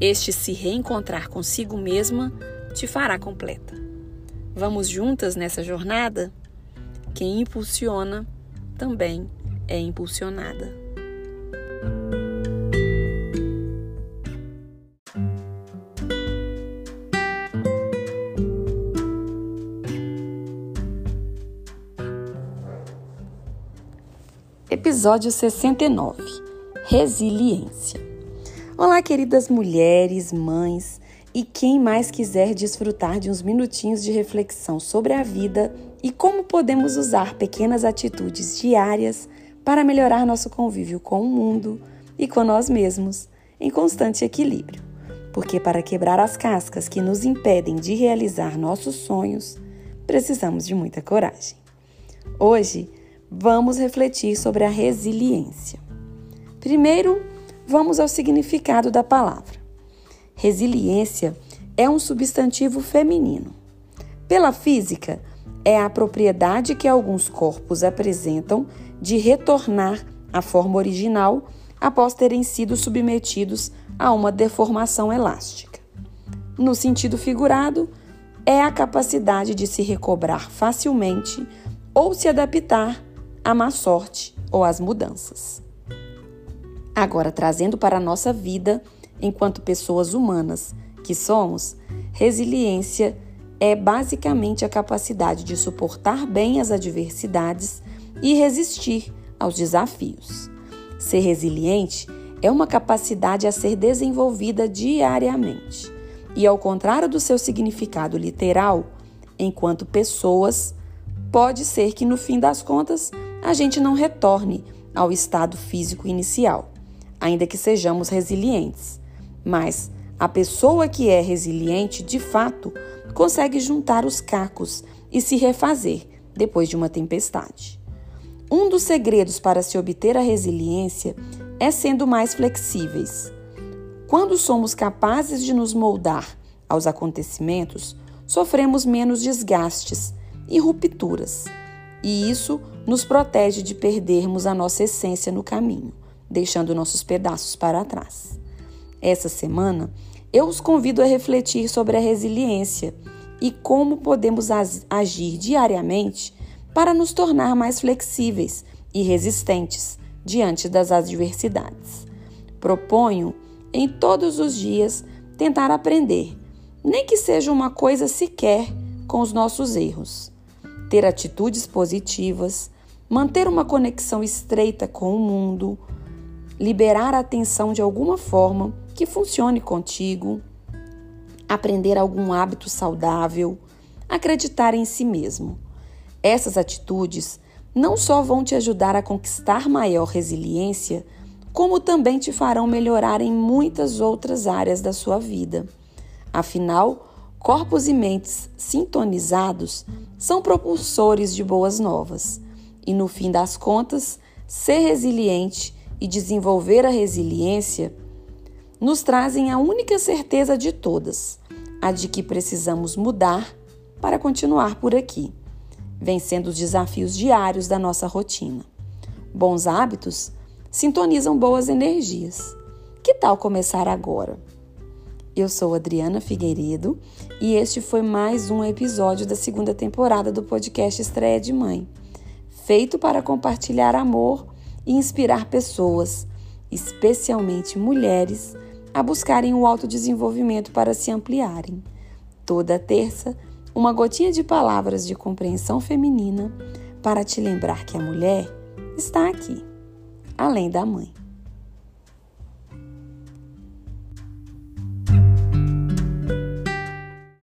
este se reencontrar consigo mesma te fará completa. Vamos juntas nessa jornada? Quem impulsiona também é impulsionada. Episódio 69 Resiliência. Olá, queridas mulheres, mães e quem mais quiser desfrutar de uns minutinhos de reflexão sobre a vida e como podemos usar pequenas atitudes diárias para melhorar nosso convívio com o mundo e com nós mesmos em constante equilíbrio. Porque para quebrar as cascas que nos impedem de realizar nossos sonhos, precisamos de muita coragem. Hoje, vamos refletir sobre a resiliência. Primeiro, Vamos ao significado da palavra. Resiliência é um substantivo feminino. Pela física, é a propriedade que alguns corpos apresentam de retornar à forma original após terem sido submetidos a uma deformação elástica. No sentido figurado, é a capacidade de se recobrar facilmente ou se adaptar à má sorte ou às mudanças. Agora, trazendo para a nossa vida, enquanto pessoas humanas que somos, resiliência é basicamente a capacidade de suportar bem as adversidades e resistir aos desafios. Ser resiliente é uma capacidade a ser desenvolvida diariamente. E ao contrário do seu significado literal, enquanto pessoas, pode ser que no fim das contas a gente não retorne ao estado físico inicial ainda que sejamos resilientes. Mas a pessoa que é resiliente, de fato, consegue juntar os cacos e se refazer depois de uma tempestade. Um dos segredos para se obter a resiliência é sendo mais flexíveis. Quando somos capazes de nos moldar aos acontecimentos, sofremos menos desgastes e rupturas, e isso nos protege de perdermos a nossa essência no caminho deixando nossos pedaços para trás. Essa semana, eu os convido a refletir sobre a resiliência e como podemos agir diariamente para nos tornar mais flexíveis e resistentes diante das adversidades. Proponho, em todos os dias, tentar aprender, nem que seja uma coisa sequer, com os nossos erros. Ter atitudes positivas, manter uma conexão estreita com o mundo, liberar a atenção de alguma forma que funcione contigo, aprender algum hábito saudável, acreditar em si mesmo. Essas atitudes não só vão te ajudar a conquistar maior resiliência, como também te farão melhorar em muitas outras áreas da sua vida. Afinal, corpos e mentes sintonizados são propulsores de boas novas. E no fim das contas, ser resiliente e desenvolver a resiliência nos trazem a única certeza de todas: a de que precisamos mudar para continuar por aqui, vencendo os desafios diários da nossa rotina. Bons hábitos sintonizam boas energias. Que tal começar agora? Eu sou Adriana Figueiredo e este foi mais um episódio da segunda temporada do podcast Estreia de Mãe, feito para compartilhar amor e inspirar pessoas, especialmente mulheres, a buscarem o autodesenvolvimento para se ampliarem. Toda terça, uma gotinha de palavras de compreensão feminina para te lembrar que a mulher está aqui, além da mãe.